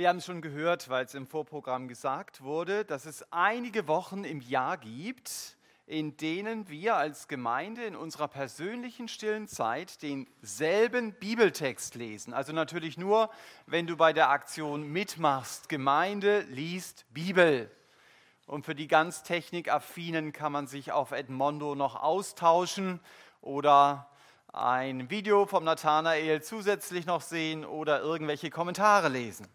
Wir haben es schon gehört, weil es im Vorprogramm gesagt wurde, dass es einige Wochen im Jahr gibt, in denen wir als Gemeinde in unserer persönlichen stillen Zeit denselben Bibeltext lesen. Also natürlich nur, wenn du bei der Aktion mitmachst. Gemeinde liest Bibel. Und für die ganz technikaffinen kann man sich auf Edmondo noch austauschen oder ein Video vom Nathanael zusätzlich noch sehen oder irgendwelche Kommentare lesen.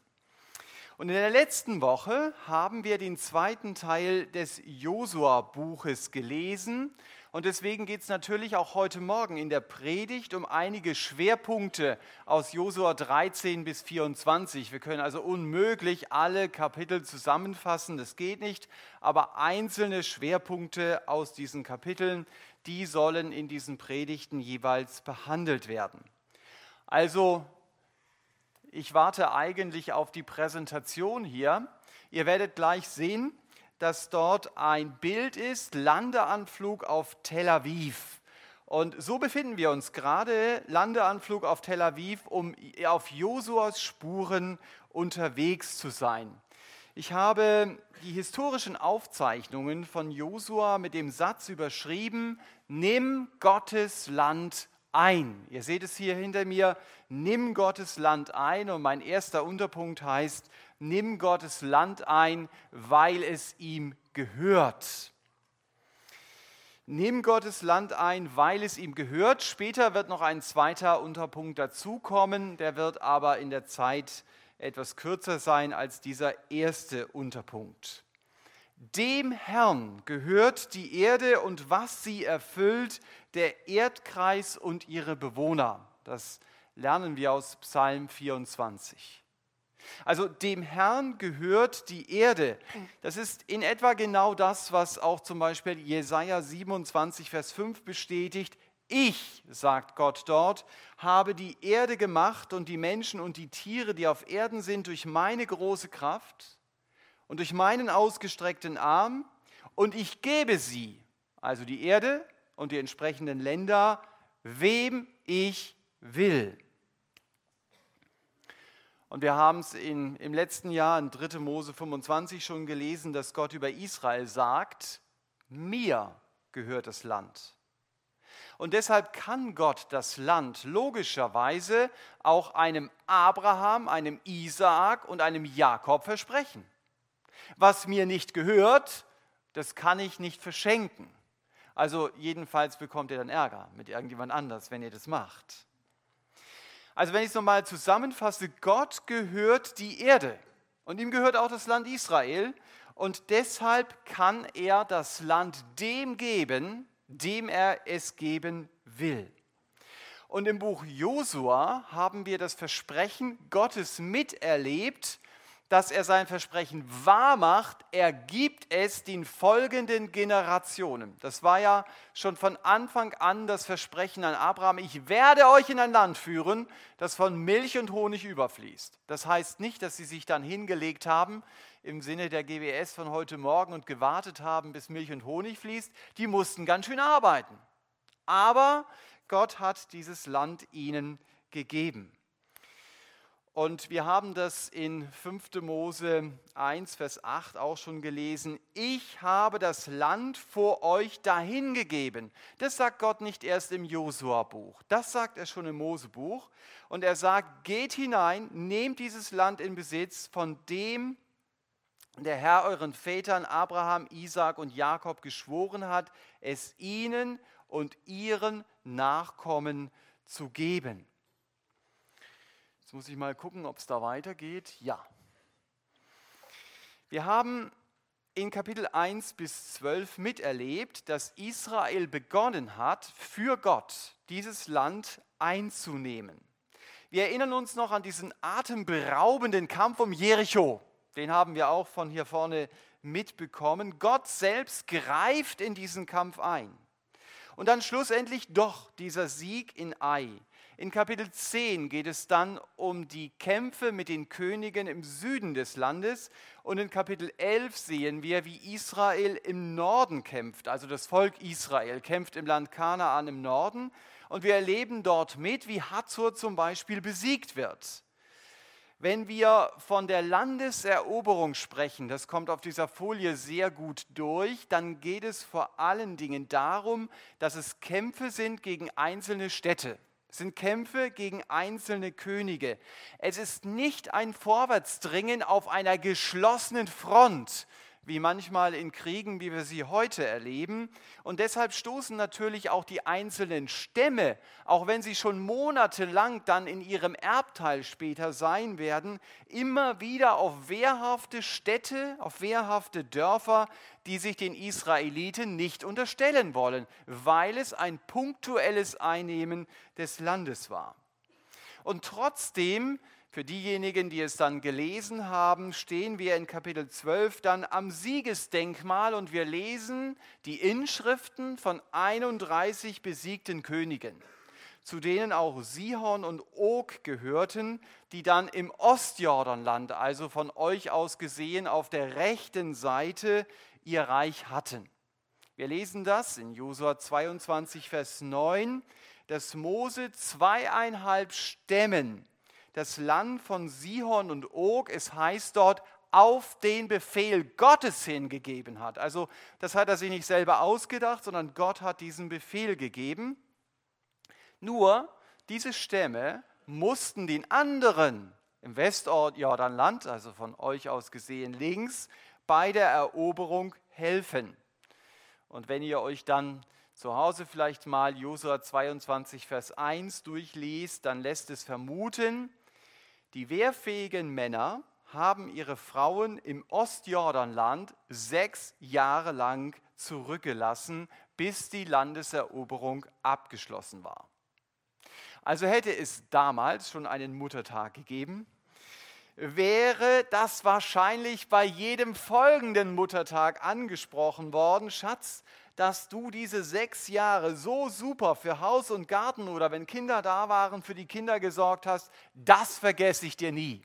Und in der letzten Woche haben wir den zweiten Teil des Josua-Buches gelesen. Und deswegen geht es natürlich auch heute Morgen in der Predigt um einige Schwerpunkte aus Josua 13 bis 24. Wir können also unmöglich alle Kapitel zusammenfassen, das geht nicht. Aber einzelne Schwerpunkte aus diesen Kapiteln, die sollen in diesen Predigten jeweils behandelt werden. Also ich warte eigentlich auf die Präsentation hier. Ihr werdet gleich sehen, dass dort ein Bild ist, Landeanflug auf Tel Aviv. Und so befinden wir uns gerade, Landeanflug auf Tel Aviv, um auf Josuas Spuren unterwegs zu sein. Ich habe die historischen Aufzeichnungen von Josua mit dem Satz überschrieben, nimm Gottes Land ein. Ihr seht es hier hinter mir, nimm Gottes Land ein. Und mein erster Unterpunkt heißt, nimm Gottes Land ein, weil es ihm gehört. Nimm Gottes Land ein, weil es ihm gehört. Später wird noch ein zweiter Unterpunkt dazukommen, der wird aber in der Zeit etwas kürzer sein als dieser erste Unterpunkt. Dem Herrn gehört die Erde und was sie erfüllt, der Erdkreis und ihre Bewohner. Das lernen wir aus Psalm 24. Also dem Herrn gehört die Erde. Das ist in etwa genau das, was auch zum Beispiel Jesaja 27, Vers 5 bestätigt. Ich, sagt Gott dort, habe die Erde gemacht und die Menschen und die Tiere, die auf Erden sind, durch meine große Kraft und durch meinen ausgestreckten Arm und ich gebe sie, also die Erde und die entsprechenden Länder, wem ich will. Und wir haben es im letzten Jahr in 3. Mose 25 schon gelesen, dass Gott über Israel sagt, mir gehört das Land. Und deshalb kann Gott das Land logischerweise auch einem Abraham, einem Isaak und einem Jakob versprechen. Was mir nicht gehört, das kann ich nicht verschenken. Also jedenfalls bekommt ihr dann Ärger mit irgendjemand anders, wenn ihr das macht. Also wenn ich es nochmal zusammenfasse, Gott gehört die Erde und ihm gehört auch das Land Israel und deshalb kann er das Land dem geben, dem er es geben will. Und im Buch Josua haben wir das Versprechen Gottes miterlebt, dass er sein Versprechen wahr macht, er gibt es den folgenden Generationen. Das war ja schon von Anfang an das Versprechen an Abraham, ich werde euch in ein Land führen, das von Milch und Honig überfließt. Das heißt nicht, dass sie sich dann hingelegt haben im Sinne der GWS von heute Morgen und gewartet haben, bis Milch und Honig fließt. Die mussten ganz schön arbeiten. Aber Gott hat dieses Land ihnen gegeben. Und wir haben das in 5. Mose 1, Vers 8 auch schon gelesen. Ich habe das Land vor euch dahingegeben. Das sagt Gott nicht erst im Josua-Buch. Das sagt er schon im Mose-Buch. Und er sagt, geht hinein, nehmt dieses Land in Besitz, von dem der Herr euren Vätern Abraham, Isaac und Jakob geschworen hat, es ihnen und ihren Nachkommen zu geben muss ich mal gucken, ob es da weitergeht. Ja. Wir haben in Kapitel 1 bis 12 miterlebt, dass Israel begonnen hat, für Gott dieses Land einzunehmen. Wir erinnern uns noch an diesen atemberaubenden Kampf um Jericho. Den haben wir auch von hier vorne mitbekommen. Gott selbst greift in diesen Kampf ein. Und dann schlussendlich doch dieser Sieg in Ai. In Kapitel 10 geht es dann um die Kämpfe mit den Königen im Süden des Landes und in Kapitel 11 sehen wir, wie Israel im Norden kämpft, also das Volk Israel kämpft im Land Kanaan im Norden und wir erleben dort mit, wie Hazor zum Beispiel besiegt wird. Wenn wir von der Landeseroberung sprechen, das kommt auf dieser Folie sehr gut durch, dann geht es vor allen Dingen darum, dass es Kämpfe sind gegen einzelne Städte. Es sind Kämpfe gegen einzelne Könige. Es ist nicht ein Vorwärtsdringen auf einer geschlossenen Front, wie manchmal in Kriegen, wie wir sie heute erleben. Und deshalb stoßen natürlich auch die einzelnen Stämme, auch wenn sie schon monatelang dann in ihrem Erbteil später sein werden, immer wieder auf wehrhafte Städte, auf wehrhafte Dörfer, die sich den Israeliten nicht unterstellen wollen, weil es ein punktuelles Einnehmen des Landes war. Und trotzdem für diejenigen, die es dann gelesen haben, stehen wir in Kapitel 12 dann am Siegesdenkmal und wir lesen die Inschriften von 31 besiegten Königen, zu denen auch Sihon und Og gehörten, die dann im Ostjordanland, also von euch aus gesehen auf der rechten Seite, ihr Reich hatten. Wir lesen das in Josua 22, Vers 9, dass Mose zweieinhalb Stämmen das Land von Sihon und Og, es heißt dort, auf den Befehl Gottes hingegeben hat. Also das hat er sich nicht selber ausgedacht, sondern Gott hat diesen Befehl gegeben. Nur diese Stämme mussten den anderen im Westort Jordanland, also von euch aus gesehen links, bei der Eroberung helfen. Und wenn ihr euch dann zu Hause vielleicht mal Josua 22, Vers 1 durchliest, dann lässt es vermuten, die wehrfähigen Männer haben ihre Frauen im Ostjordanland sechs Jahre lang zurückgelassen, bis die Landeseroberung abgeschlossen war. Also hätte es damals schon einen Muttertag gegeben, wäre das wahrscheinlich bei jedem folgenden Muttertag angesprochen worden. Schatz, dass du diese sechs Jahre so super für Haus und Garten oder wenn Kinder da waren, für die Kinder gesorgt hast, das vergesse ich dir nie.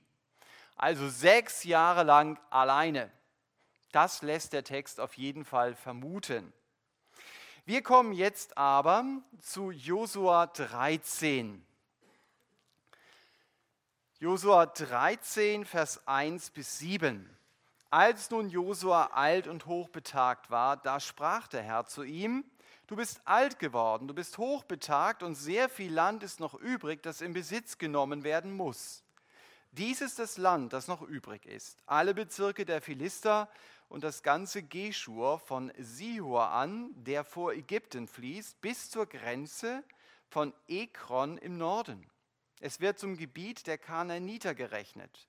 Also sechs Jahre lang alleine. Das lässt der Text auf jeden Fall vermuten. Wir kommen jetzt aber zu Josua 13. Josua 13, Vers 1 bis 7. Als nun Josua alt und hochbetagt war, da sprach der Herr zu ihm, Du bist alt geworden, du bist hochbetagt und sehr viel Land ist noch übrig, das in Besitz genommen werden muss. Dies ist das Land, das noch übrig ist. Alle Bezirke der Philister und das ganze Geschur von Sihor an, der vor Ägypten fließt, bis zur Grenze von Ekron im Norden. Es wird zum Gebiet der Kanaaniter gerechnet.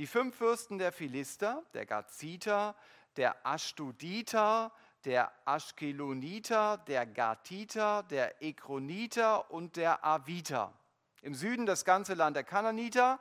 Die fünf Fürsten der Philister, der Gaziter, der Ashdoditer, der Aschkeloniter, der Gatiter, der Ekroniter und der Aviter. Im Süden das ganze Land der Kananiter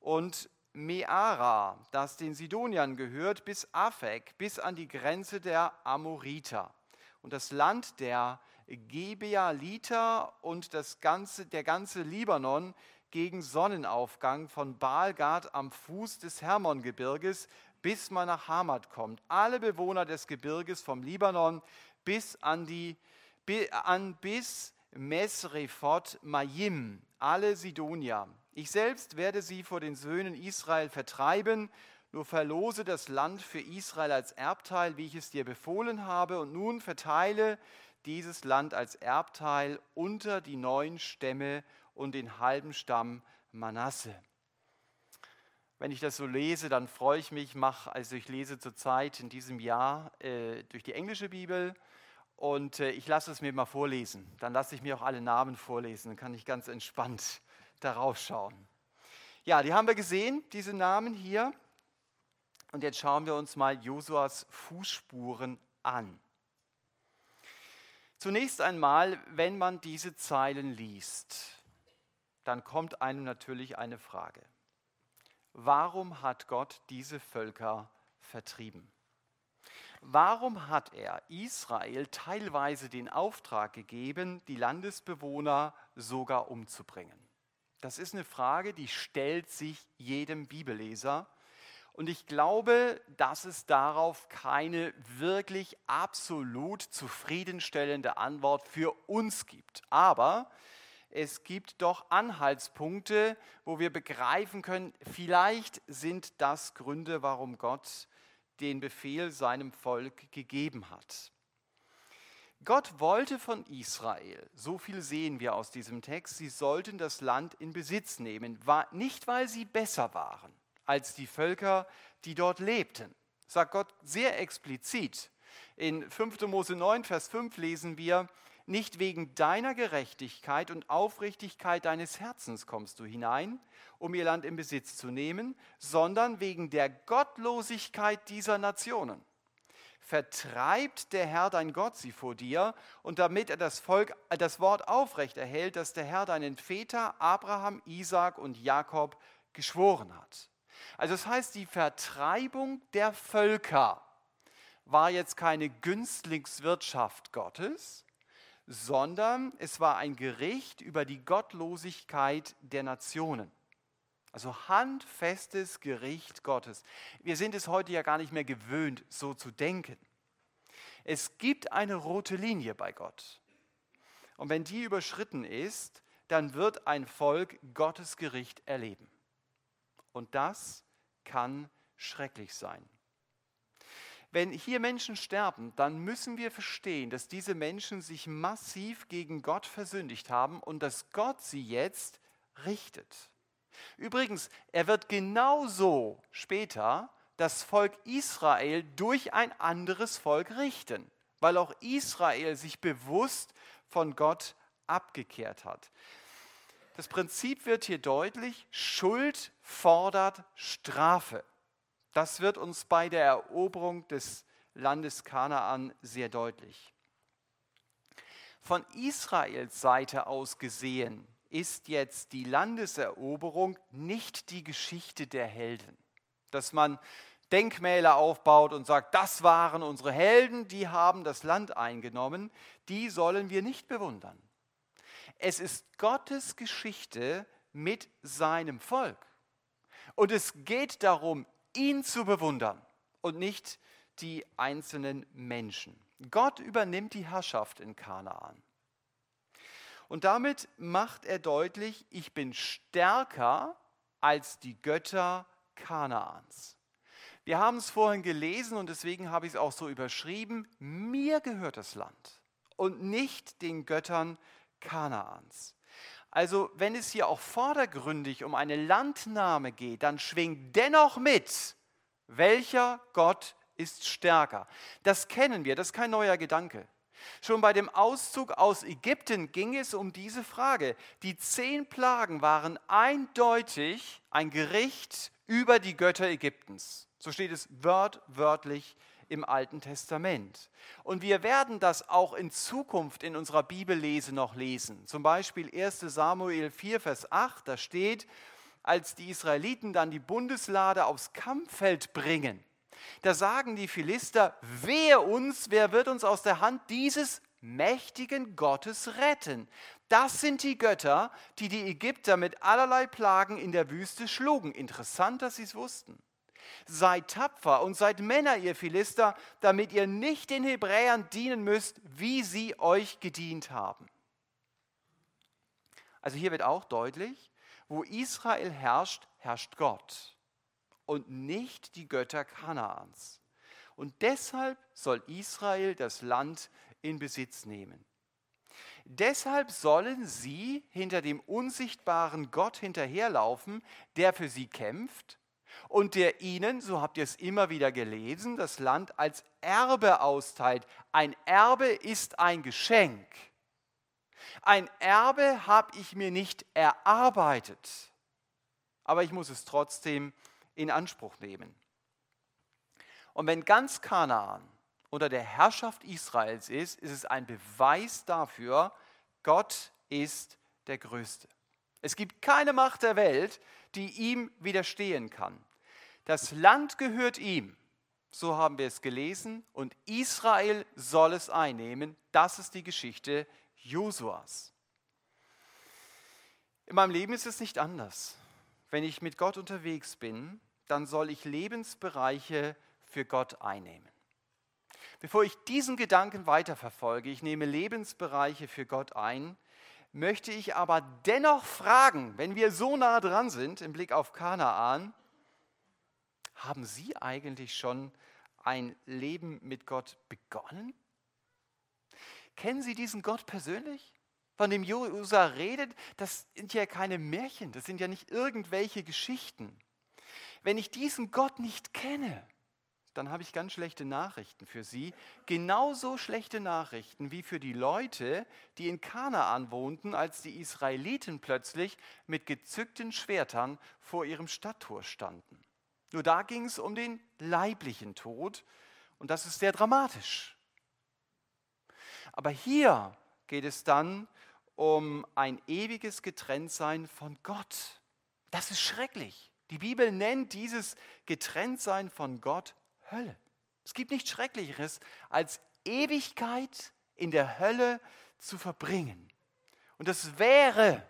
und Meara, das den Sidoniern gehört, bis Afek, bis an die Grenze der Amoriter. Und das Land der Gebealiter und das ganze, der ganze Libanon gegen Sonnenaufgang von Baalgad am Fuß des Hermongebirges, bis man nach Hamad kommt. Alle Bewohner des Gebirges vom Libanon bis an die an bis Mesrefot Mayim, alle Sidonier. Ich selbst werde sie vor den Söhnen Israel vertreiben, nur verlose das Land für Israel als Erbteil, wie ich es dir befohlen habe, und nun verteile dieses Land als Erbteil unter die neun Stämme und den halben Stamm Manasse. Wenn ich das so lese, dann freue ich mich, mache, also ich lese zurzeit in diesem Jahr äh, durch die englische Bibel und äh, ich lasse es mir mal vorlesen. Dann lasse ich mir auch alle Namen vorlesen, dann kann ich ganz entspannt darauf schauen. Ja, die haben wir gesehen, diese Namen hier. Und jetzt schauen wir uns mal Josuas Fußspuren an. Zunächst einmal, wenn man diese Zeilen liest, dann kommt einem natürlich eine Frage. Warum hat Gott diese Völker vertrieben? Warum hat er Israel teilweise den Auftrag gegeben, die Landesbewohner sogar umzubringen? Das ist eine Frage, die stellt sich jedem Bibelleser. Und ich glaube, dass es darauf keine wirklich absolut zufriedenstellende Antwort für uns gibt. Aber es gibt doch Anhaltspunkte, wo wir begreifen können, vielleicht sind das Gründe, warum Gott den Befehl seinem Volk gegeben hat. Gott wollte von Israel, so viel sehen wir aus diesem Text, sie sollten das Land in Besitz nehmen, nicht weil sie besser waren als die Völker, die dort lebten. Sagt Gott sehr explizit. In 5. Mose 9, Vers 5 lesen wir, nicht wegen deiner Gerechtigkeit und Aufrichtigkeit deines Herzens kommst du hinein, um ihr Land in Besitz zu nehmen, sondern wegen der Gottlosigkeit dieser Nationen vertreibt der Herr dein Gott sie vor dir und damit er das Volk äh, das Wort aufrecht erhält, das der Herr deinen Väter Abraham, Isaac und Jakob geschworen hat. Also das heißt, die Vertreibung der Völker war jetzt keine Günstlingswirtschaft Gottes, sondern es war ein Gericht über die Gottlosigkeit der Nationen. Also handfestes Gericht Gottes. Wir sind es heute ja gar nicht mehr gewöhnt, so zu denken. Es gibt eine rote Linie bei Gott. Und wenn die überschritten ist, dann wird ein Volk Gottes Gericht erleben. Und das kann schrecklich sein. Wenn hier Menschen sterben, dann müssen wir verstehen, dass diese Menschen sich massiv gegen Gott versündigt haben und dass Gott sie jetzt richtet. Übrigens, er wird genauso später das Volk Israel durch ein anderes Volk richten, weil auch Israel sich bewusst von Gott abgekehrt hat. Das Prinzip wird hier deutlich, Schuld fordert Strafe. Das wird uns bei der Eroberung des Landes Kanaan sehr deutlich. Von Israels Seite aus gesehen ist jetzt die Landeseroberung nicht die Geschichte der Helden. Dass man Denkmäler aufbaut und sagt, das waren unsere Helden, die haben das Land eingenommen, die sollen wir nicht bewundern. Es ist Gottes Geschichte mit seinem Volk. Und es geht darum, ihn zu bewundern und nicht die einzelnen Menschen. Gott übernimmt die Herrschaft in Kanaan. Und damit macht er deutlich, ich bin stärker als die Götter Kanaans. Wir haben es vorhin gelesen und deswegen habe ich es auch so überschrieben, mir gehört das Land und nicht den Göttern Kanaans. Also wenn es hier auch vordergründig um eine Landnahme geht, dann schwingt dennoch mit, welcher Gott ist stärker. Das kennen wir, das ist kein neuer Gedanke. Schon bei dem Auszug aus Ägypten ging es um diese Frage. Die zehn Plagen waren eindeutig ein Gericht über die Götter Ägyptens. So steht es wörtlich im Alten Testament. Und wir werden das auch in Zukunft in unserer Bibellese noch lesen. Zum Beispiel 1 Samuel 4, Vers 8, da steht, als die Israeliten dann die Bundeslade aufs Kampffeld bringen, da sagen die Philister, wehe uns, wer wird uns aus der Hand dieses mächtigen Gottes retten? Das sind die Götter, die die Ägypter mit allerlei Plagen in der Wüste schlugen. Interessant, dass sie es wussten. Seid tapfer und seid Männer, ihr Philister, damit ihr nicht den Hebräern dienen müsst, wie sie euch gedient haben. Also hier wird auch deutlich, wo Israel herrscht, herrscht Gott und nicht die Götter Kanaans. Und deshalb soll Israel das Land in Besitz nehmen. Deshalb sollen sie hinter dem unsichtbaren Gott hinterherlaufen, der für sie kämpft und der ihnen, so habt ihr es immer wieder gelesen, das Land als Erbe austeilt. Ein Erbe ist ein Geschenk. Ein Erbe habe ich mir nicht erarbeitet, aber ich muss es trotzdem in Anspruch nehmen. Und wenn ganz Kanaan unter der Herrschaft Israels ist, ist es ein Beweis dafür, Gott ist der Größte. Es gibt keine Macht der Welt, die ihm widerstehen kann. Das Land gehört ihm, so haben wir es gelesen, und Israel soll es einnehmen. Das ist die Geschichte Josuas. In meinem Leben ist es nicht anders. Wenn ich mit Gott unterwegs bin, dann soll ich Lebensbereiche für Gott einnehmen. Bevor ich diesen Gedanken weiterverfolge, ich nehme Lebensbereiche für Gott ein, möchte ich aber dennoch fragen, wenn wir so nah dran sind im Blick auf Kanaan, haben Sie eigentlich schon ein Leben mit Gott begonnen? Kennen Sie diesen Gott persönlich? Von dem Josa redet, das sind ja keine Märchen, das sind ja nicht irgendwelche Geschichten. Wenn ich diesen Gott nicht kenne, dann habe ich ganz schlechte Nachrichten für Sie. Genauso schlechte Nachrichten wie für die Leute, die in Kanaan wohnten, als die Israeliten plötzlich mit gezückten Schwertern vor ihrem Stadttor standen. Nur da ging es um den leiblichen Tod und das ist sehr dramatisch. Aber hier geht es dann um ein ewiges Getrenntsein von Gott. Das ist schrecklich. Die Bibel nennt dieses Getrenntsein von Gott Hölle. Es gibt nichts Schrecklicheres, als Ewigkeit in der Hölle zu verbringen. Und das wäre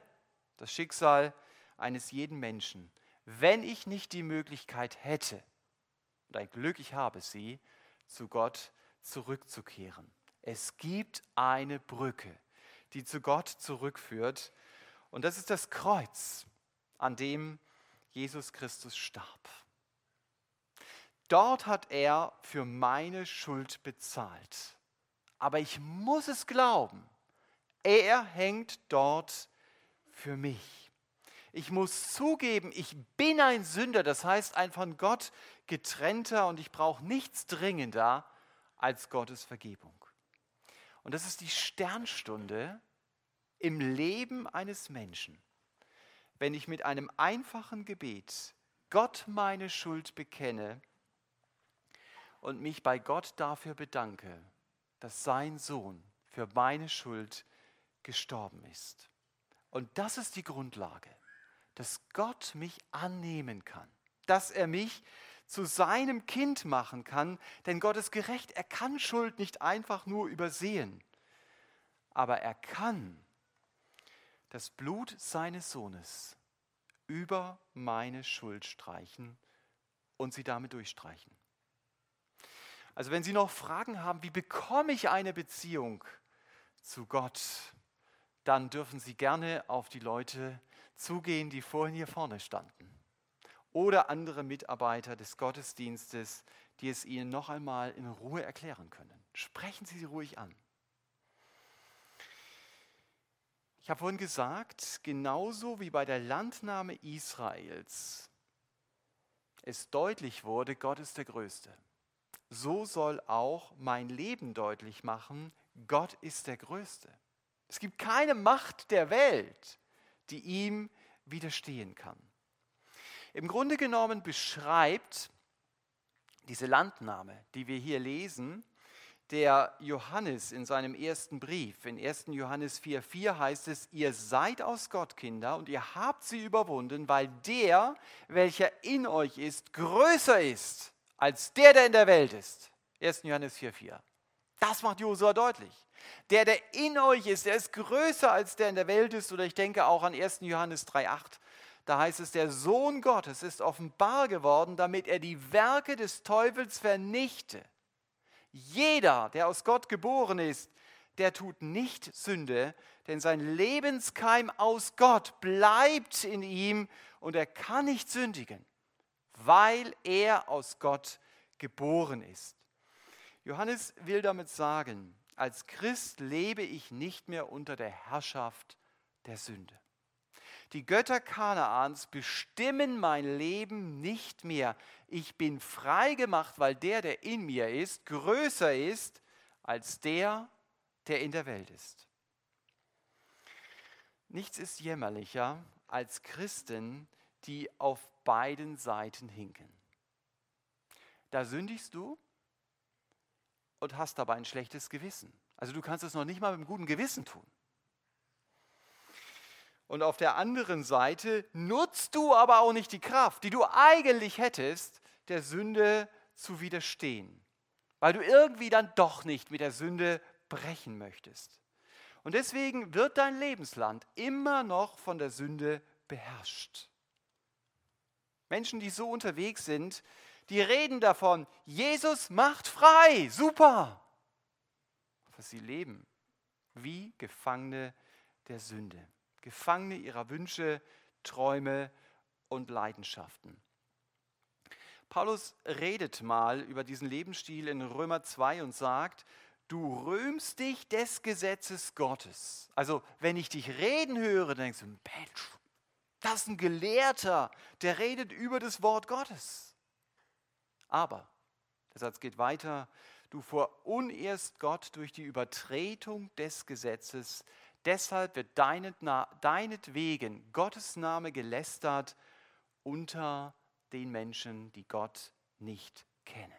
das Schicksal eines jeden Menschen, wenn ich nicht die Möglichkeit hätte, und ein Glück ich habe sie, zu Gott zurückzukehren. Es gibt eine Brücke, die zu Gott zurückführt, und das ist das Kreuz, an dem Jesus Christus starb. Dort hat er für meine Schuld bezahlt. Aber ich muss es glauben. Er hängt dort für mich. Ich muss zugeben, ich bin ein Sünder, das heißt ein von Gott getrennter und ich brauche nichts dringender als Gottes Vergebung. Und das ist die Sternstunde im Leben eines Menschen, wenn ich mit einem einfachen Gebet Gott meine Schuld bekenne und mich bei Gott dafür bedanke, dass sein Sohn für meine Schuld gestorben ist. Und das ist die Grundlage, dass Gott mich annehmen kann, dass er mich zu seinem Kind machen kann, denn Gott ist gerecht, er kann Schuld nicht einfach nur übersehen, aber er kann das Blut seines Sohnes über meine Schuld streichen und sie damit durchstreichen. Also wenn Sie noch Fragen haben, wie bekomme ich eine Beziehung zu Gott, dann dürfen Sie gerne auf die Leute zugehen, die vorhin hier vorne standen. Oder andere Mitarbeiter des Gottesdienstes, die es Ihnen noch einmal in Ruhe erklären können. Sprechen Sie sie ruhig an. Ich habe vorhin gesagt, genauso wie bei der Landnahme Israels es deutlich wurde, Gott ist der Größte so soll auch mein Leben deutlich machen, Gott ist der Größte. Es gibt keine Macht der Welt, die ihm widerstehen kann. Im Grunde genommen beschreibt diese Landnahme, die wir hier lesen, der Johannes in seinem ersten Brief. In 1. Johannes 4,4 heißt es: Ihr seid aus Gott Kinder und ihr habt sie überwunden, weil der, welcher in euch ist, größer ist als der, der in der Welt ist. 1. Johannes 4,4. Das macht Josua deutlich. Der, der in euch ist, der ist größer als der in der Welt ist. Oder ich denke auch an 1. Johannes 3,8. Da heißt es, der Sohn Gottes ist offenbar geworden, damit er die Werke des Teufels vernichte. Jeder, der aus Gott geboren ist, der tut nicht Sünde, denn sein Lebenskeim aus Gott bleibt in ihm und er kann nicht sündigen weil er aus Gott geboren ist. Johannes will damit sagen, als Christ lebe ich nicht mehr unter der Herrschaft der Sünde. Die Götter Kanaans bestimmen mein Leben nicht mehr. Ich bin frei gemacht, weil der, der in mir ist, größer ist als der, der in der Welt ist. Nichts ist jämmerlicher als Christen, die auf beiden Seiten hinken. Da sündigst du und hast dabei ein schlechtes Gewissen. Also du kannst es noch nicht mal mit einem guten Gewissen tun. Und auf der anderen Seite nutzt du aber auch nicht die Kraft, die du eigentlich hättest, der Sünde zu widerstehen, weil du irgendwie dann doch nicht mit der Sünde brechen möchtest. Und deswegen wird dein Lebensland immer noch von der Sünde beherrscht. Menschen, die so unterwegs sind, die reden davon, Jesus macht frei, super. Aber sie leben wie Gefangene der Sünde, Gefangene ihrer Wünsche, Träume und Leidenschaften. Paulus redet mal über diesen Lebensstil in Römer 2 und sagt, du rühmst dich des Gesetzes Gottes. Also wenn ich dich reden höre, denkst du, Mensch, das ist ein Gelehrter, der redet über das Wort Gottes. Aber, der Satz geht weiter, du verunehrst Gott durch die Übertretung des Gesetzes, deshalb wird deinetwegen Gottes Name gelästert unter den Menschen, die Gott nicht kennen.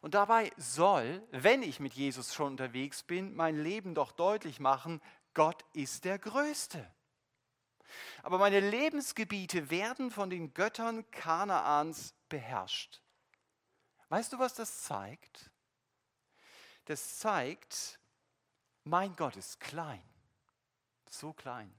Und dabei soll, wenn ich mit Jesus schon unterwegs bin, mein Leben doch deutlich machen, Gott ist der Größte. Aber meine Lebensgebiete werden von den Göttern Kanaans beherrscht. Weißt du, was das zeigt? Das zeigt, mein Gott ist klein, so klein.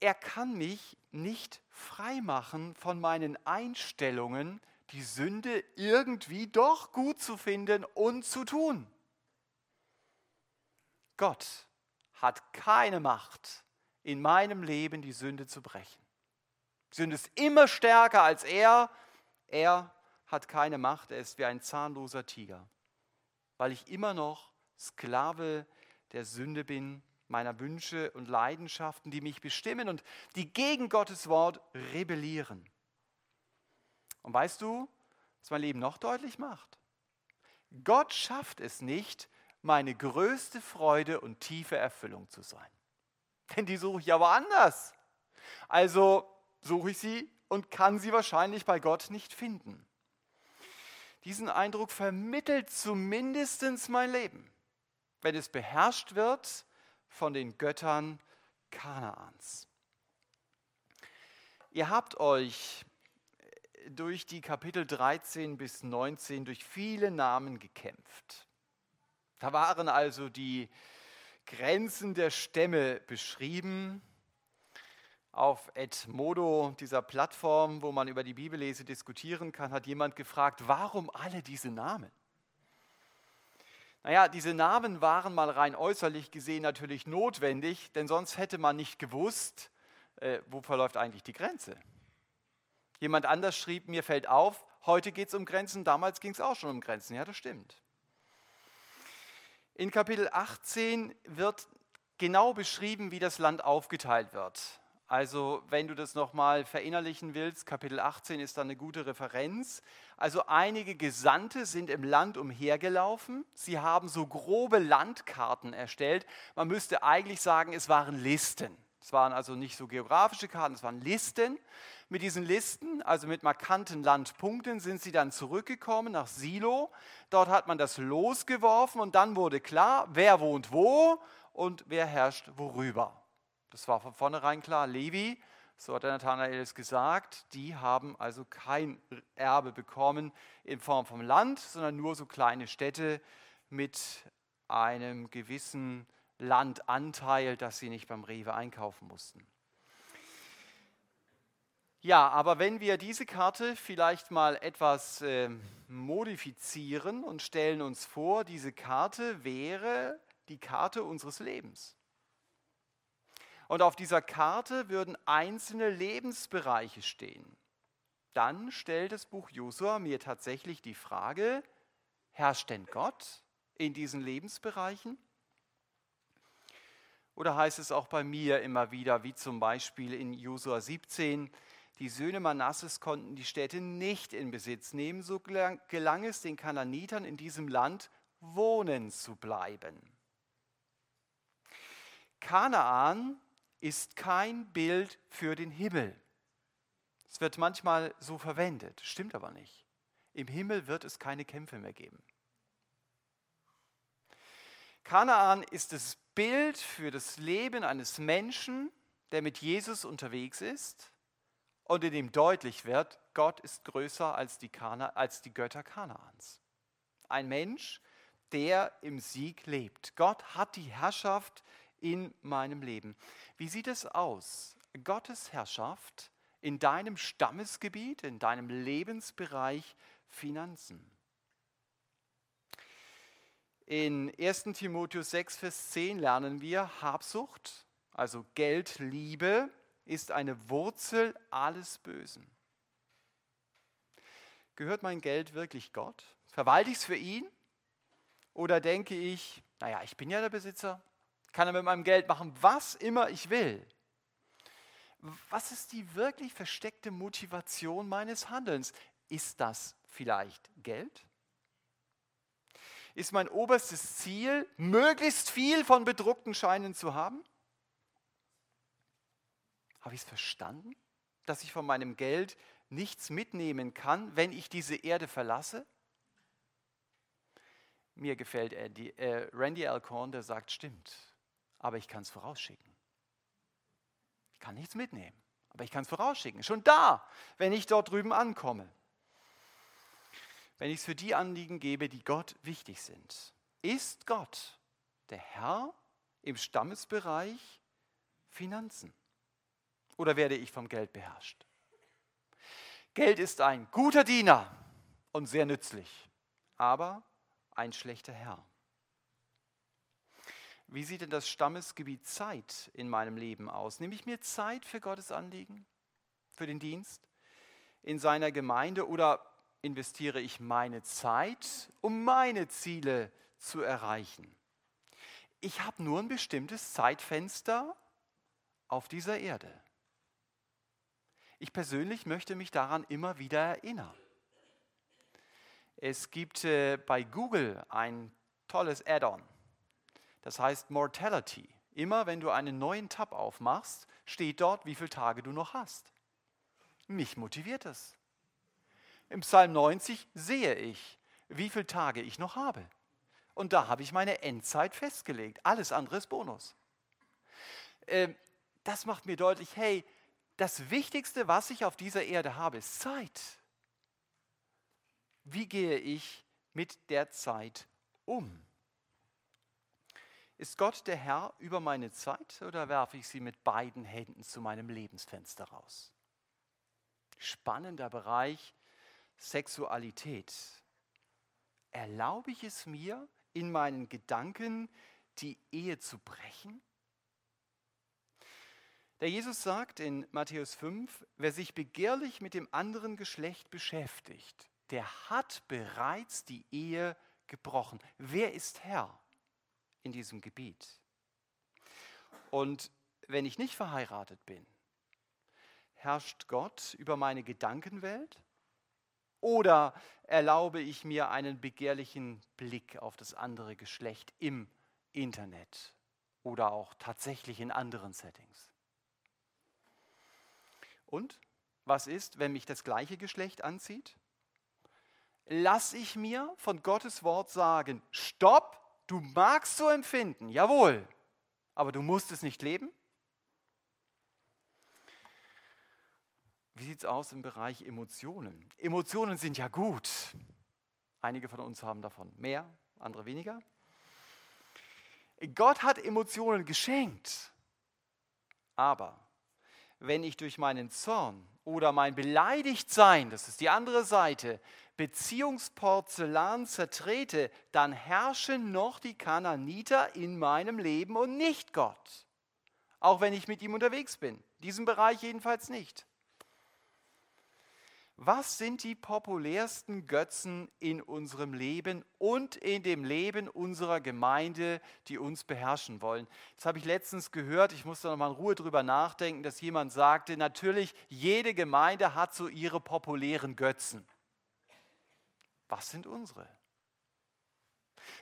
Er kann mich nicht freimachen von meinen Einstellungen, die Sünde irgendwie doch gut zu finden und zu tun. Gott hat keine Macht, in meinem Leben die Sünde zu brechen. Sünde ist immer stärker als er. Er hat keine Macht, er ist wie ein zahnloser Tiger, weil ich immer noch Sklave der Sünde bin, meiner Wünsche und Leidenschaften, die mich bestimmen und die gegen Gottes Wort rebellieren. Und weißt du, was mein Leben noch deutlich macht? Gott schafft es nicht, meine größte Freude und tiefe Erfüllung zu sein. Denn die suche ich aber anders. Also suche ich sie und kann sie wahrscheinlich bei Gott nicht finden. Diesen Eindruck vermittelt zumindest mein Leben, wenn es beherrscht wird von den Göttern Kanaans. Ihr habt euch durch die Kapitel 13 bis 19 durch viele Namen gekämpft. Da waren also die Grenzen der Stämme beschrieben. Auf Edmodo, dieser Plattform, wo man über die Bibellese diskutieren kann, hat jemand gefragt, warum alle diese Namen? Naja, diese Namen waren mal rein äußerlich gesehen natürlich notwendig, denn sonst hätte man nicht gewusst, äh, wo verläuft eigentlich die Grenze. Jemand anders schrieb, mir fällt auf, heute geht es um Grenzen, damals ging es auch schon um Grenzen. Ja, das stimmt. In Kapitel 18 wird genau beschrieben, wie das Land aufgeteilt wird. Also wenn du das nochmal verinnerlichen willst, Kapitel 18 ist dann eine gute Referenz. Also einige Gesandte sind im Land umhergelaufen. Sie haben so grobe Landkarten erstellt. Man müsste eigentlich sagen, es waren Listen. Es waren also nicht so geografische Karten, es waren Listen. Mit diesen Listen, also mit markanten Landpunkten, sind sie dann zurückgekommen nach Silo. Dort hat man das losgeworfen und dann wurde klar, wer wohnt wo und wer herrscht worüber. Das war von vornherein klar. Levi, so hat der Nathanael es gesagt, die haben also kein Erbe bekommen in Form vom Land, sondern nur so kleine Städte mit einem gewissen Landanteil, das sie nicht beim Rewe einkaufen mussten. Ja, aber wenn wir diese Karte vielleicht mal etwas äh, modifizieren und stellen uns vor, diese Karte wäre die Karte unseres Lebens. Und auf dieser Karte würden einzelne Lebensbereiche stehen. Dann stellt das Buch Josua mir tatsächlich die Frage, herrscht denn Gott in diesen Lebensbereichen? Oder heißt es auch bei mir immer wieder, wie zum Beispiel in Josua 17, die Söhne Manasses konnten die Städte nicht in Besitz nehmen, so gelang es den Kananitern in diesem Land wohnen zu bleiben. Kanaan ist kein Bild für den Himmel. Es wird manchmal so verwendet, stimmt aber nicht. Im Himmel wird es keine Kämpfe mehr geben. Kanaan ist das Bild für das Leben eines Menschen, der mit Jesus unterwegs ist und in dem deutlich wird, Gott ist größer als die, Kana, als die Götter Kanaans. Ein Mensch, der im Sieg lebt. Gott hat die Herrschaft in meinem Leben. Wie sieht es aus? Gottes Herrschaft in deinem Stammesgebiet, in deinem Lebensbereich Finanzen. In 1 Timotheus 6, Vers 10 lernen wir, Habsucht, also Geldliebe, ist eine Wurzel alles Bösen. Gehört mein Geld wirklich Gott? Verwalte ich es für ihn? Oder denke ich, naja, ich bin ja der Besitzer, kann er mit meinem Geld machen, was immer ich will? Was ist die wirklich versteckte Motivation meines Handelns? Ist das vielleicht Geld? Ist mein oberstes Ziel, möglichst viel von bedruckten Scheinen zu haben? Habe ich es verstanden, dass ich von meinem Geld nichts mitnehmen kann, wenn ich diese Erde verlasse? Mir gefällt äh, Randy Alcorn, der sagt, stimmt, aber ich kann es vorausschicken. Ich kann nichts mitnehmen, aber ich kann es vorausschicken. Schon da, wenn ich dort drüben ankomme. Wenn ich es für die Anliegen gebe, die Gott wichtig sind. Ist Gott der Herr im Stammesbereich Finanzen? Oder werde ich vom Geld beherrscht? Geld ist ein guter Diener und sehr nützlich, aber ein schlechter Herr. Wie sieht denn das Stammesgebiet Zeit in meinem Leben aus? Nehme ich mir Zeit für Gottes Anliegen, für den Dienst in seiner Gemeinde oder investiere ich meine Zeit, um meine Ziele zu erreichen? Ich habe nur ein bestimmtes Zeitfenster auf dieser Erde. Ich persönlich möchte mich daran immer wieder erinnern. Es gibt äh, bei Google ein tolles Add-on das heißt Mortality. Immer wenn du einen neuen Tab aufmachst, steht dort, wie viele Tage du noch hast. Mich motiviert es. Im Psalm 90 sehe ich, wie viele Tage ich noch habe. Und da habe ich meine Endzeit festgelegt. Alles andere ist Bonus. Ähm, das macht mir deutlich, hey, das Wichtigste, was ich auf dieser Erde habe, ist Zeit. Wie gehe ich mit der Zeit um? Ist Gott der Herr über meine Zeit oder werfe ich sie mit beiden Händen zu meinem Lebensfenster raus? Spannender Bereich Sexualität. Erlaube ich es mir, in meinen Gedanken die Ehe zu brechen? Der Jesus sagt in Matthäus 5, wer sich begehrlich mit dem anderen Geschlecht beschäftigt, der hat bereits die Ehe gebrochen. Wer ist Herr? In diesem Gebiet. Und wenn ich nicht verheiratet bin, herrscht Gott über meine Gedankenwelt? Oder erlaube ich mir einen begehrlichen Blick auf das andere Geschlecht im Internet oder auch tatsächlich in anderen Settings? Und was ist, wenn mich das gleiche Geschlecht anzieht? Lass ich mir von Gottes Wort sagen, stopp, Du magst so empfinden, jawohl, aber du musst es nicht leben. Wie sieht es aus im Bereich Emotionen? Emotionen sind ja gut. Einige von uns haben davon mehr, andere weniger. Gott hat Emotionen geschenkt. Aber wenn ich durch meinen Zorn oder mein Beleidigtsein, das ist die andere Seite, Beziehungsporzellan zertrete, dann herrschen noch die Kananiter in meinem Leben und nicht Gott. Auch wenn ich mit ihm unterwegs bin. In diesem Bereich jedenfalls nicht. Was sind die populärsten Götzen in unserem Leben und in dem Leben unserer Gemeinde, die uns beherrschen wollen? Das habe ich letztens gehört, ich musste noch mal in Ruhe drüber nachdenken, dass jemand sagte, natürlich, jede Gemeinde hat so ihre populären Götzen. Was sind unsere?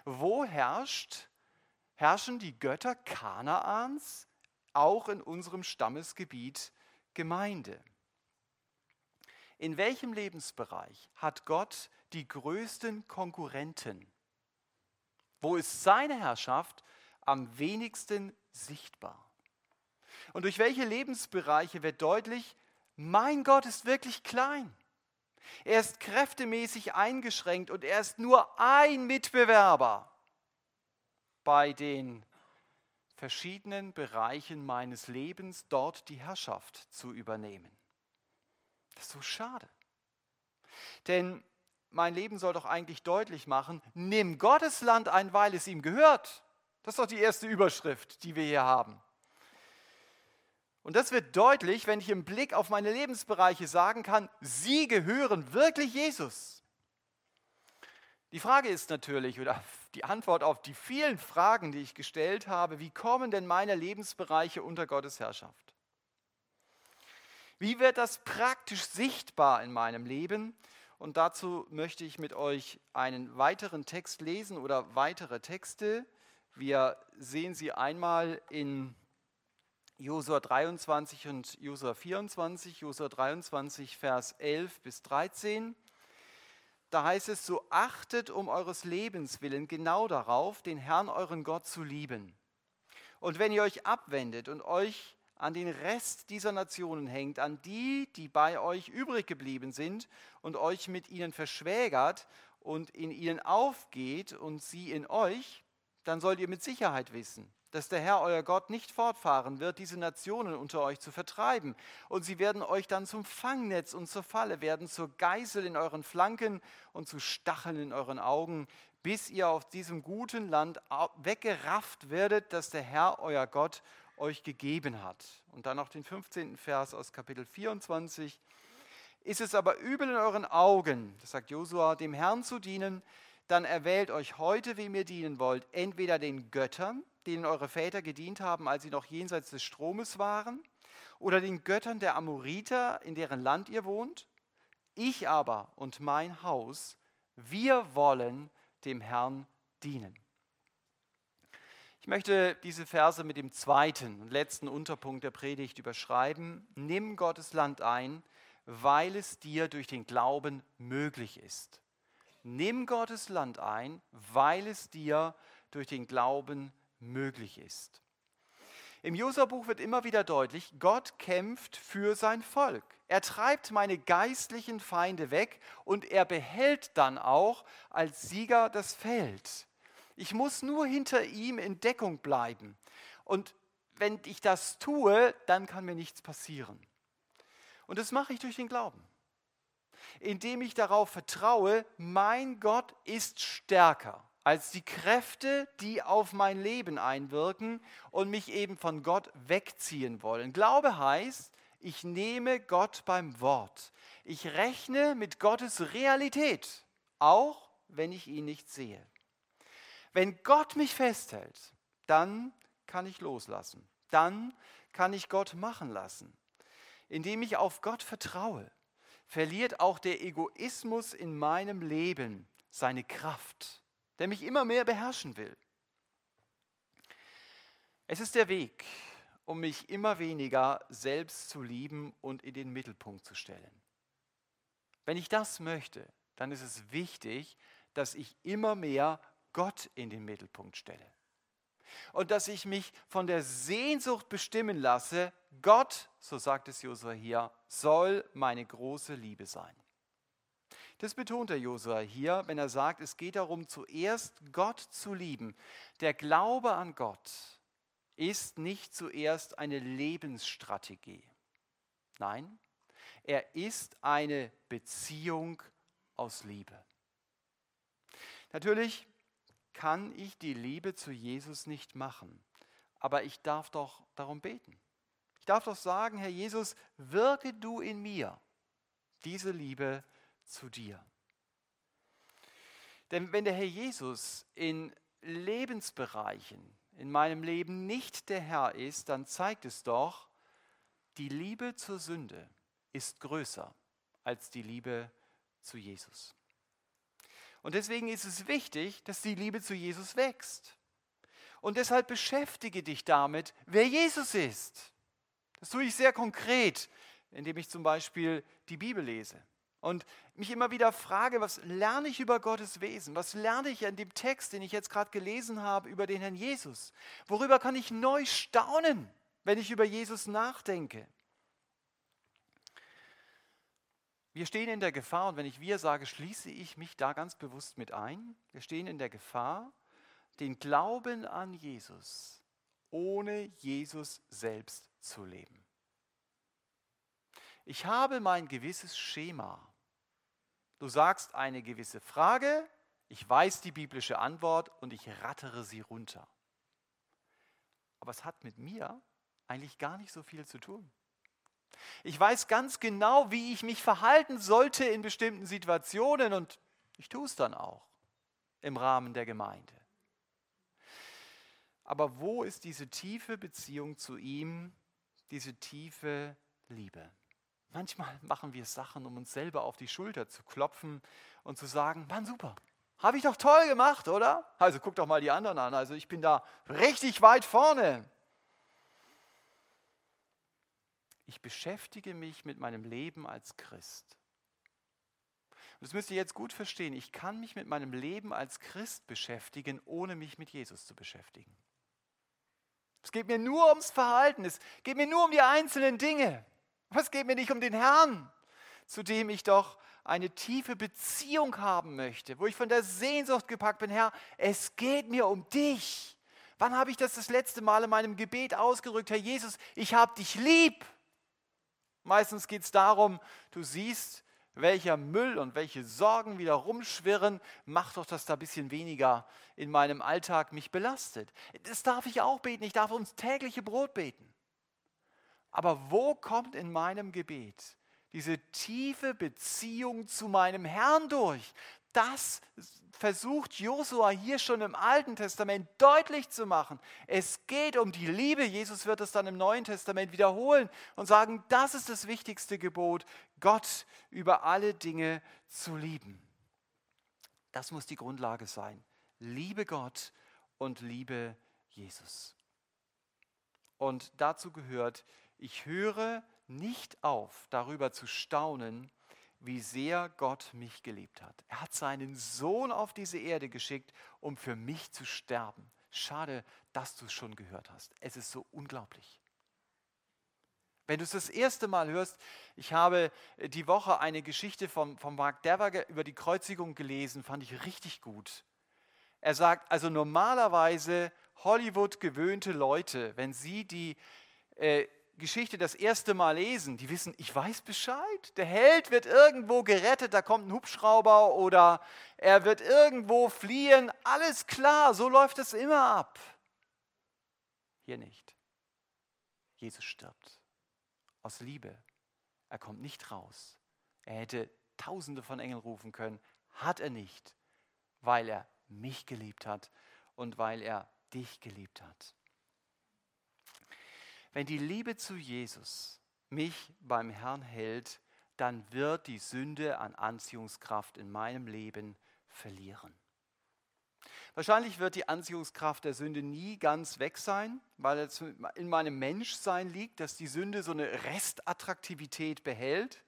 Wo herrscht, herrschen die Götter Kanaans auch in unserem Stammesgebiet Gemeinde? In welchem Lebensbereich hat Gott die größten Konkurrenten? Wo ist seine Herrschaft am wenigsten sichtbar? Und durch welche Lebensbereiche wird deutlich, mein Gott ist wirklich klein. Er ist kräftemäßig eingeschränkt und er ist nur ein Mitbewerber bei den verschiedenen Bereichen meines Lebens, dort die Herrschaft zu übernehmen. Das ist so schade. Denn mein Leben soll doch eigentlich deutlich machen, nimm Gottes Land ein, weil es ihm gehört. Das ist doch die erste Überschrift, die wir hier haben. Und das wird deutlich, wenn ich im Blick auf meine Lebensbereiche sagen kann, sie gehören wirklich Jesus. Die Frage ist natürlich, oder die Antwort auf die vielen Fragen, die ich gestellt habe, wie kommen denn meine Lebensbereiche unter Gottes Herrschaft? Wie wird das praktisch sichtbar in meinem Leben? Und dazu möchte ich mit euch einen weiteren Text lesen oder weitere Texte. Wir sehen sie einmal in Josua 23 und Josua 24, Josua 23, Vers 11 bis 13. Da heißt es, so achtet um eures Lebens willen genau darauf, den Herrn euren Gott zu lieben. Und wenn ihr euch abwendet und euch an den Rest dieser Nationen hängt, an die, die bei euch übrig geblieben sind und euch mit ihnen verschwägert und in ihnen aufgeht und sie in euch, dann sollt ihr mit Sicherheit wissen, dass der Herr euer Gott nicht fortfahren wird, diese Nationen unter euch zu vertreiben. Und sie werden euch dann zum Fangnetz und zur Falle werden, zur Geißel in euren Flanken und zu Stacheln in euren Augen, bis ihr auf diesem guten Land weggerafft werdet, das der Herr euer Gott euch gegeben hat. Und dann noch den 15. Vers aus Kapitel 24. Ist es aber übel in euren Augen, das sagt Josua, dem Herrn zu dienen, dann erwählt euch heute, wem ihr dienen wollt, entweder den Göttern, denen eure Väter gedient haben, als sie noch jenseits des Stromes waren, oder den Göttern der Amoriter, in deren Land ihr wohnt. Ich aber und mein Haus, wir wollen dem Herrn dienen. Ich möchte diese Verse mit dem zweiten und letzten Unterpunkt der Predigt überschreiben. Nimm Gottes Land ein, weil es dir durch den Glauben möglich ist. Nimm Gottes Land ein, weil es dir durch den Glauben möglich ist. Im Josua-Buch wird immer wieder deutlich, Gott kämpft für sein Volk. Er treibt meine geistlichen Feinde weg und er behält dann auch als Sieger das Feld. Ich muss nur hinter ihm in Deckung bleiben. Und wenn ich das tue, dann kann mir nichts passieren. Und das mache ich durch den Glauben. Indem ich darauf vertraue, mein Gott ist stärker als die Kräfte, die auf mein Leben einwirken und mich eben von Gott wegziehen wollen. Glaube heißt, ich nehme Gott beim Wort. Ich rechne mit Gottes Realität, auch wenn ich ihn nicht sehe. Wenn Gott mich festhält, dann kann ich loslassen. Dann kann ich Gott machen lassen. Indem ich auf Gott vertraue, verliert auch der Egoismus in meinem Leben seine Kraft der mich immer mehr beherrschen will. Es ist der Weg, um mich immer weniger selbst zu lieben und in den Mittelpunkt zu stellen. Wenn ich das möchte, dann ist es wichtig, dass ich immer mehr Gott in den Mittelpunkt stelle. Und dass ich mich von der Sehnsucht bestimmen lasse, Gott, so sagt es Josua hier, soll meine große Liebe sein. Das betont der Josua hier, wenn er sagt, es geht darum, zuerst Gott zu lieben. Der Glaube an Gott ist nicht zuerst eine Lebensstrategie. Nein, er ist eine Beziehung aus Liebe. Natürlich kann ich die Liebe zu Jesus nicht machen, aber ich darf doch darum beten. Ich darf doch sagen, Herr Jesus, wirke du in mir diese Liebe zu dir. Denn wenn der Herr Jesus in Lebensbereichen in meinem Leben nicht der Herr ist, dann zeigt es doch, die Liebe zur Sünde ist größer als die Liebe zu Jesus. Und deswegen ist es wichtig, dass die Liebe zu Jesus wächst. Und deshalb beschäftige dich damit, wer Jesus ist. Das tue ich sehr konkret, indem ich zum Beispiel die Bibel lese und mich immer wieder frage, was lerne ich über Gottes Wesen? Was lerne ich an dem Text, den ich jetzt gerade gelesen habe, über den Herrn Jesus? Worüber kann ich neu staunen, wenn ich über Jesus nachdenke? Wir stehen in der Gefahr, und wenn ich wir sage, schließe ich mich da ganz bewusst mit ein. Wir stehen in der Gefahr, den Glauben an Jesus ohne Jesus selbst zu leben. Ich habe mein gewisses Schema, Du sagst eine gewisse Frage, ich weiß die biblische Antwort und ich rattere sie runter. Aber es hat mit mir eigentlich gar nicht so viel zu tun. Ich weiß ganz genau, wie ich mich verhalten sollte in bestimmten Situationen und ich tue es dann auch im Rahmen der Gemeinde. Aber wo ist diese tiefe Beziehung zu ihm, diese tiefe Liebe? Manchmal machen wir Sachen, um uns selber auf die Schulter zu klopfen und zu sagen, Mann, super, habe ich doch toll gemacht, oder? Also guck doch mal die anderen an. Also ich bin da richtig weit vorne. Ich beschäftige mich mit meinem Leben als Christ. Und das müsst ihr jetzt gut verstehen. Ich kann mich mit meinem Leben als Christ beschäftigen, ohne mich mit Jesus zu beschäftigen. Es geht mir nur ums Verhalten, es geht mir nur um die einzelnen Dinge. Es geht mir nicht um den Herrn, zu dem ich doch eine tiefe Beziehung haben möchte, wo ich von der Sehnsucht gepackt bin, Herr, es geht mir um dich. Wann habe ich das das letzte Mal in meinem Gebet ausgerückt, Herr Jesus, ich habe dich lieb. Meistens geht es darum, du siehst, welcher Müll und welche Sorgen wieder rumschwirren, mach doch, dass da ein bisschen weniger in meinem Alltag mich belastet. Das darf ich auch beten, ich darf uns tägliche Brot beten. Aber wo kommt in meinem Gebet diese tiefe Beziehung zu meinem Herrn durch? Das versucht Josua hier schon im Alten Testament deutlich zu machen. Es geht um die Liebe. Jesus wird es dann im Neuen Testament wiederholen und sagen, das ist das wichtigste Gebot, Gott über alle Dinge zu lieben. Das muss die Grundlage sein. Liebe Gott und liebe Jesus. Und dazu gehört, ich höre nicht auf, darüber zu staunen, wie sehr Gott mich geliebt hat. Er hat seinen Sohn auf diese Erde geschickt, um für mich zu sterben. Schade, dass du es schon gehört hast. Es ist so unglaublich. Wenn du es das erste Mal hörst, ich habe die Woche eine Geschichte von, von Mark Dever über die Kreuzigung gelesen, fand ich richtig gut. Er sagt, also normalerweise Hollywood gewöhnte Leute, wenn sie die äh, Geschichte das erste Mal lesen, die wissen, ich weiß Bescheid. Der Held wird irgendwo gerettet, da kommt ein Hubschrauber oder er wird irgendwo fliehen. Alles klar, so läuft es immer ab. Hier nicht. Jesus stirbt. Aus Liebe. Er kommt nicht raus. Er hätte tausende von Engeln rufen können. Hat er nicht, weil er mich geliebt hat und weil er dich geliebt hat. Wenn die Liebe zu Jesus mich beim Herrn hält, dann wird die Sünde an Anziehungskraft in meinem Leben verlieren. Wahrscheinlich wird die Anziehungskraft der Sünde nie ganz weg sein, weil es in meinem Menschsein liegt, dass die Sünde so eine Restattraktivität behält.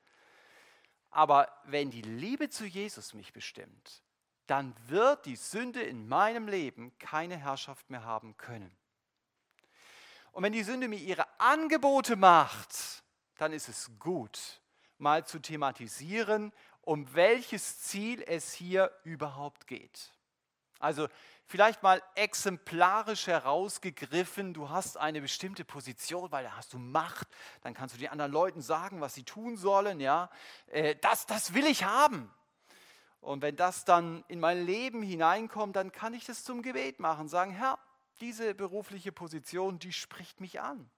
Aber wenn die Liebe zu Jesus mich bestimmt, dann wird die Sünde in meinem Leben keine Herrschaft mehr haben können. Und wenn die Sünde mir ihre Angebote macht, dann ist es gut, mal zu thematisieren, um welches Ziel es hier überhaupt geht. Also vielleicht mal exemplarisch herausgegriffen, du hast eine bestimmte Position, weil da hast du Macht, dann kannst du den anderen Leuten sagen, was sie tun sollen, ja. Äh, das, das will ich haben. Und wenn das dann in mein Leben hineinkommt, dann kann ich das zum Gebet machen, sagen, Herr, diese berufliche Position, die spricht mich an.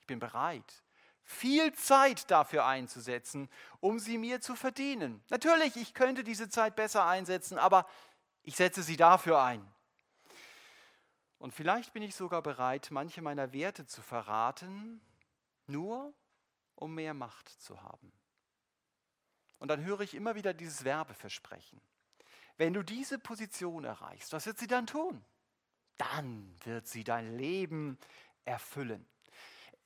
Ich bin bereit, viel Zeit dafür einzusetzen, um sie mir zu verdienen. Natürlich, ich könnte diese Zeit besser einsetzen, aber ich setze sie dafür ein. Und vielleicht bin ich sogar bereit, manche meiner Werte zu verraten, nur um mehr Macht zu haben. Und dann höre ich immer wieder dieses Werbeversprechen. Wenn du diese Position erreichst, was wird sie dann tun? Dann wird sie dein Leben erfüllen.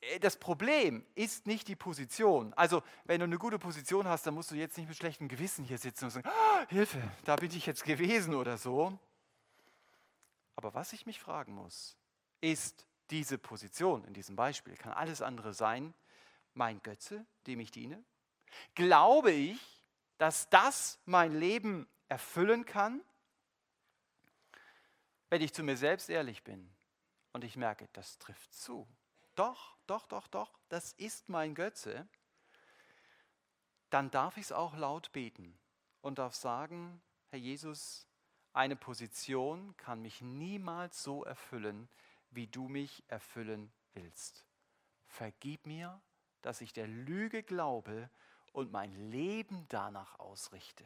Äh, das Problem ist nicht die Position. Also, wenn du eine gute Position hast, dann musst du jetzt nicht mit schlechtem Gewissen hier sitzen und sagen, oh, Hilfe, da bin ich jetzt gewesen oder so. Aber was ich mich fragen muss, ist diese Position in diesem Beispiel, kann alles andere sein, mein Götze, dem ich diene? Glaube ich, dass das mein Leben erfüllen kann? Wenn ich zu mir selbst ehrlich bin und ich merke, das trifft zu. Doch, doch, doch, doch, das ist mein Götze. Dann darf ich es auch laut beten und darf sagen, Herr Jesus, eine Position kann mich niemals so erfüllen, wie du mich erfüllen willst. Vergib mir, dass ich der Lüge glaube und mein Leben danach ausrichte.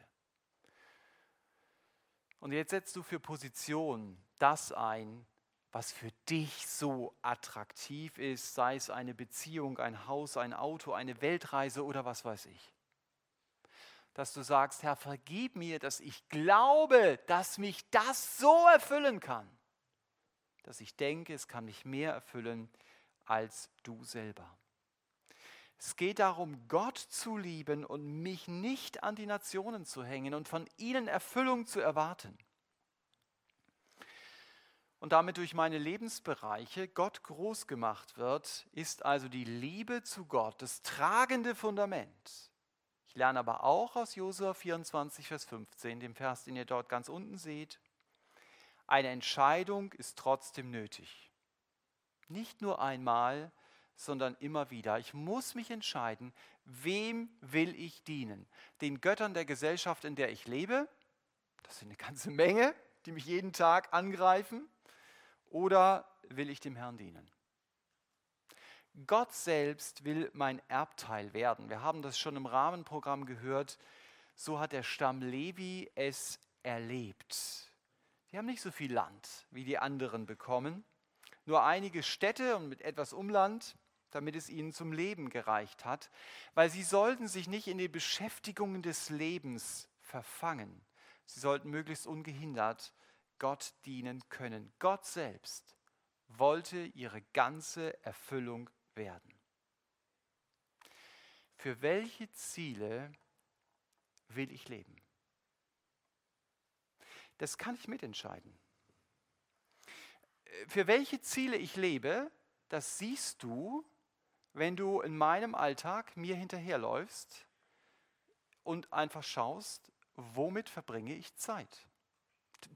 Und jetzt setzt du für Position das ein, was für dich so attraktiv ist, sei es eine Beziehung, ein Haus, ein Auto, eine Weltreise oder was weiß ich. Dass du sagst, Herr, vergib mir, dass ich glaube, dass mich das so erfüllen kann, dass ich denke, es kann mich mehr erfüllen als du selber. Es geht darum, Gott zu lieben und mich nicht an die Nationen zu hängen und von ihnen Erfüllung zu erwarten. Und damit durch meine Lebensbereiche Gott groß gemacht wird, ist also die Liebe zu Gott das tragende Fundament. Ich lerne aber auch aus Josua 24, Vers 15, dem Vers, den ihr dort ganz unten seht, eine Entscheidung ist trotzdem nötig. Nicht nur einmal, sondern immer wieder. Ich muss mich entscheiden, wem will ich dienen? Den Göttern der Gesellschaft, in der ich lebe? Das sind eine ganze Menge, die mich jeden Tag angreifen. Oder will ich dem Herrn dienen? Gott selbst will mein Erbteil werden. Wir haben das schon im Rahmenprogramm gehört. So hat der Stamm Levi es erlebt. Die haben nicht so viel Land wie die anderen bekommen, nur einige Städte und mit etwas Umland damit es ihnen zum Leben gereicht hat, weil sie sollten sich nicht in die Beschäftigungen des Lebens verfangen. Sie sollten möglichst ungehindert Gott dienen können. Gott selbst wollte ihre ganze Erfüllung werden. Für welche Ziele will ich leben? Das kann ich mitentscheiden. Für welche Ziele ich lebe, das siehst du wenn du in meinem Alltag mir hinterherläufst und einfach schaust, womit verbringe ich Zeit?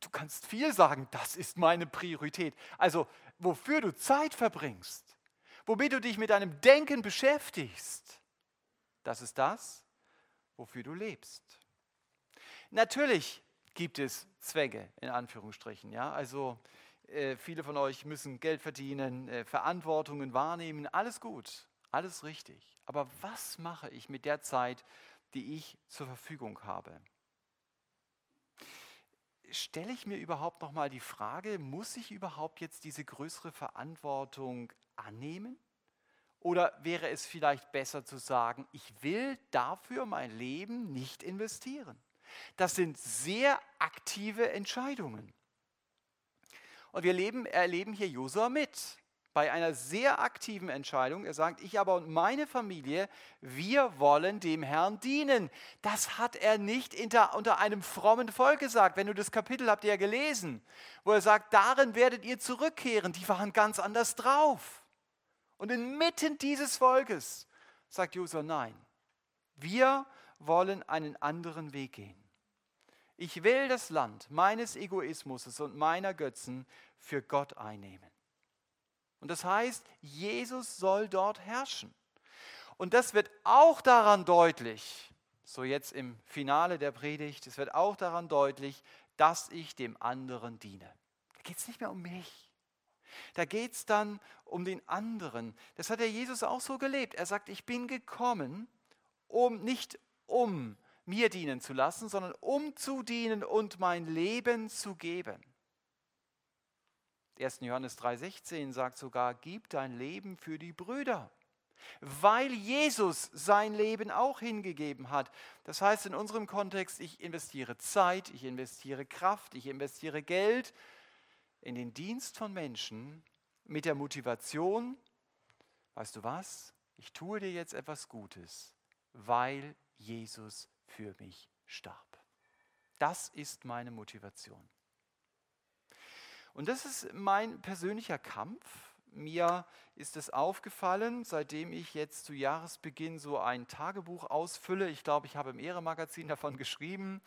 Du kannst viel sagen, das ist meine Priorität. Also, wofür du Zeit verbringst, womit du dich mit deinem Denken beschäftigst, das ist das, wofür du lebst. Natürlich gibt es Zwänge, in Anführungsstrichen. Ja? Also, äh, viele von euch müssen Geld verdienen, äh, Verantwortungen wahrnehmen, alles gut. Alles richtig. Aber was mache ich mit der Zeit, die ich zur Verfügung habe? Stelle ich mir überhaupt noch mal die Frage, muss ich überhaupt jetzt diese größere Verantwortung annehmen? Oder wäre es vielleicht besser zu sagen, ich will dafür mein Leben nicht investieren? Das sind sehr aktive Entscheidungen. Und wir leben, erleben hier Josua mit bei einer sehr aktiven Entscheidung. Er sagt, ich aber und meine Familie, wir wollen dem Herrn dienen. Das hat er nicht unter einem frommen Volk gesagt. Wenn du das Kapitel habt ihr ja gelesen, wo er sagt, darin werdet ihr zurückkehren. Die waren ganz anders drauf. Und inmitten dieses Volkes sagt Josua, nein, wir wollen einen anderen Weg gehen. Ich will das Land meines Egoismus und meiner Götzen für Gott einnehmen. Und das heißt, Jesus soll dort herrschen. Und das wird auch daran deutlich, so jetzt im Finale der Predigt, es wird auch daran deutlich, dass ich dem anderen diene. Da geht es nicht mehr um mich. Da geht es dann um den anderen. Das hat der Jesus auch so gelebt. Er sagt, ich bin gekommen, um nicht um mir dienen zu lassen, sondern um zu dienen und mein Leben zu geben. 1. Johannes 3:16 sagt sogar, gib dein Leben für die Brüder, weil Jesus sein Leben auch hingegeben hat. Das heißt in unserem Kontext, ich investiere Zeit, ich investiere Kraft, ich investiere Geld in den Dienst von Menschen mit der Motivation, weißt du was, ich tue dir jetzt etwas Gutes, weil Jesus für mich starb. Das ist meine Motivation. Und das ist mein persönlicher Kampf. Mir ist es aufgefallen, seitdem ich jetzt zu Jahresbeginn so ein Tagebuch ausfülle. Ich glaube, ich habe im Ehre-Magazin davon geschrieben.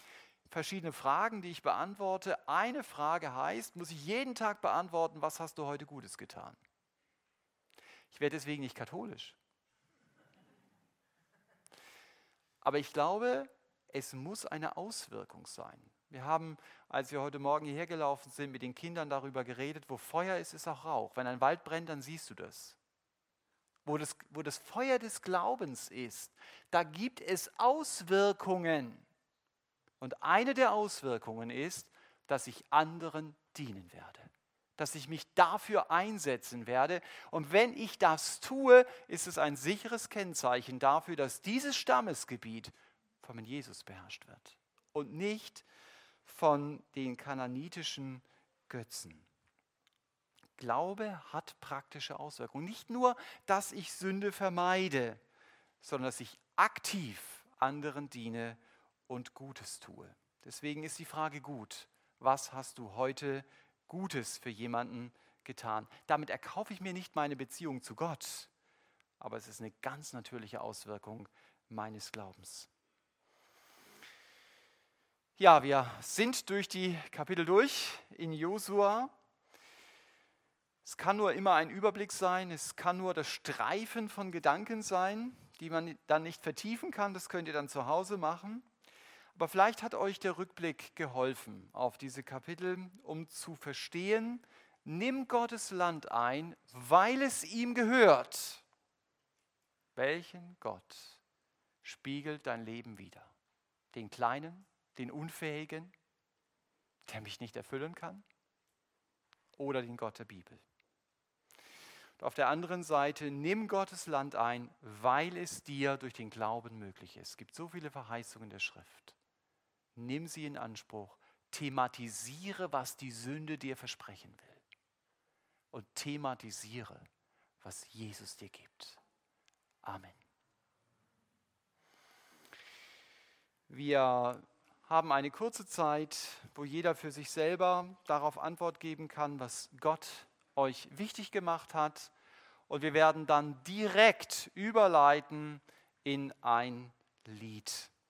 Verschiedene Fragen, die ich beantworte. Eine Frage heißt, muss ich jeden Tag beantworten, was hast du heute Gutes getan? Ich werde deswegen nicht katholisch. Aber ich glaube, es muss eine Auswirkung sein. Wir haben, als wir heute Morgen hierher gelaufen sind, mit den Kindern darüber geredet, wo Feuer ist, ist auch Rauch. Wenn ein Wald brennt, dann siehst du das. Wo das, wo das Feuer des Glaubens ist, da gibt es Auswirkungen. Und eine der Auswirkungen ist, dass ich anderen dienen werde dass ich mich dafür einsetzen werde. Und wenn ich das tue, ist es ein sicheres Kennzeichen dafür, dass dieses Stammesgebiet von Jesus beherrscht wird und nicht von den kananitischen Götzen. Glaube hat praktische Auswirkungen. Nicht nur, dass ich Sünde vermeide, sondern dass ich aktiv anderen diene und Gutes tue. Deswegen ist die Frage gut, was hast du heute Gutes für jemanden getan? Damit erkaufe ich mir nicht meine Beziehung zu Gott, aber es ist eine ganz natürliche Auswirkung meines Glaubens. Ja, wir sind durch die Kapitel durch in Josua. Es kann nur immer ein Überblick sein, es kann nur das Streifen von Gedanken sein, die man dann nicht vertiefen kann. Das könnt ihr dann zu Hause machen. Aber vielleicht hat euch der Rückblick geholfen auf diese Kapitel, um zu verstehen, nimm Gottes Land ein, weil es ihm gehört. Welchen Gott spiegelt dein Leben wider? Den Kleinen, den Unfähigen, der mich nicht erfüllen kann? Oder den Gott der Bibel? Und auf der anderen Seite, nimm Gottes Land ein, weil es dir durch den Glauben möglich ist. Es gibt so viele Verheißungen der Schrift. Nimm sie in Anspruch. Thematisiere, was die Sünde dir versprechen will. Und thematisiere, was Jesus dir gibt. Amen. Wir haben eine kurze Zeit, wo jeder für sich selber darauf Antwort geben kann, was Gott euch wichtig gemacht hat. Und wir werden dann direkt überleiten in ein Lied.